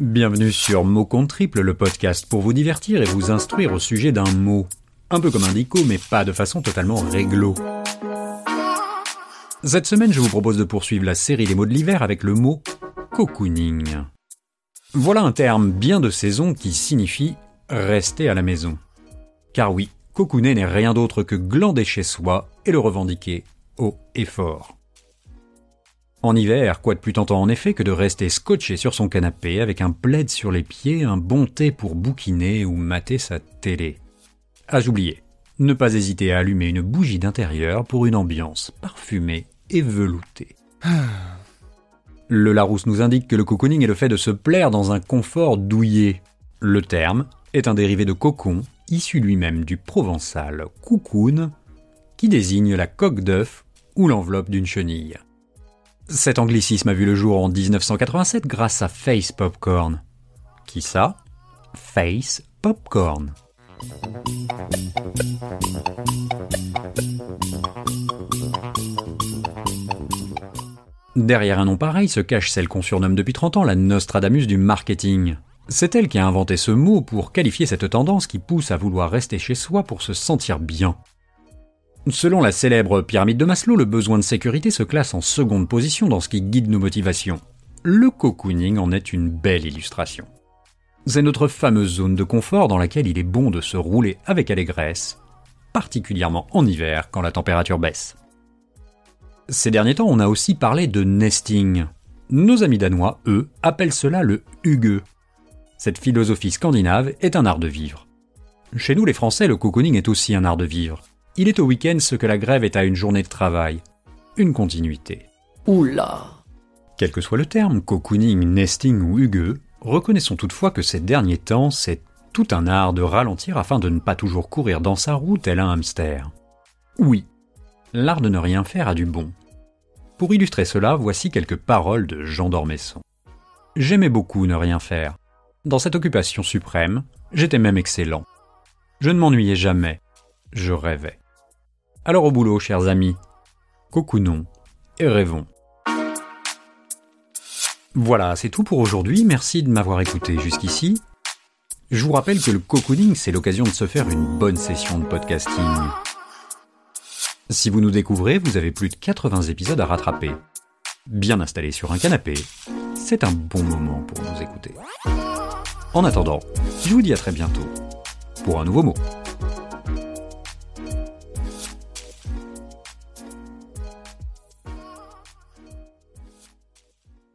Bienvenue sur Mot Compte Triple, le podcast pour vous divertir et vous instruire au sujet d'un mot. Un peu comme un dico, mais pas de façon totalement réglo. Cette semaine, je vous propose de poursuivre la série des mots de l'hiver avec le mot cocooning. Voilà un terme bien de saison qui signifie rester à la maison. Car oui, cocooner n'est rien d'autre que glander chez soi et le revendiquer haut et fort. En hiver, quoi de plus tentant en effet que de rester scotché sur son canapé avec un plaid sur les pieds, un bon thé pour bouquiner ou mater sa télé. Ah j'oubliais, ne pas hésiter à allumer une bougie d'intérieur pour une ambiance parfumée et veloutée. Le Larousse nous indique que le cocooning est le fait de se plaire dans un confort douillet. Le terme est un dérivé de cocon, issu lui-même du provençal cocoon, qui désigne la coque d'œuf ou l'enveloppe d'une chenille. Cet anglicisme a vu le jour en 1987 grâce à Face Popcorn. Qui ça? Face Popcorn. Derrière un nom pareil se cache celle qu'on surnomme depuis 30 ans la Nostradamus du marketing. C'est elle qui a inventé ce mot pour qualifier cette tendance qui pousse à vouloir rester chez soi pour se sentir bien. Selon la célèbre pyramide de Maslow, le besoin de sécurité se classe en seconde position dans ce qui guide nos motivations. Le cocooning en est une belle illustration. C'est notre fameuse zone de confort dans laquelle il est bon de se rouler avec allégresse, particulièrement en hiver quand la température baisse. Ces derniers temps, on a aussi parlé de nesting. Nos amis danois, eux, appellent cela le hugue. Cette philosophie scandinave est un art de vivre. Chez nous, les Français, le cocooning est aussi un art de vivre. Il est au week-end ce que la grève est à une journée de travail. Une continuité. Oula Quel que soit le terme, cocooning, nesting ou hugueux, reconnaissons toutefois que ces derniers temps, c'est tout un art de ralentir afin de ne pas toujours courir dans sa roue tel un hamster. Oui, l'art de ne rien faire a du bon. Pour illustrer cela, voici quelques paroles de Jean d'Ormesson. J'aimais beaucoup ne rien faire. Dans cette occupation suprême, j'étais même excellent. Je ne m'ennuyais jamais, je rêvais. Alors au boulot, chers amis. Cocoonons et rêvons. Voilà, c'est tout pour aujourd'hui. Merci de m'avoir écouté jusqu'ici. Je vous rappelle que le cocooning, c'est l'occasion de se faire une bonne session de podcasting. Si vous nous découvrez, vous avez plus de 80 épisodes à rattraper. Bien installé sur un canapé, c'est un bon moment pour nous écouter. En attendant, je vous dis à très bientôt pour un nouveau mot.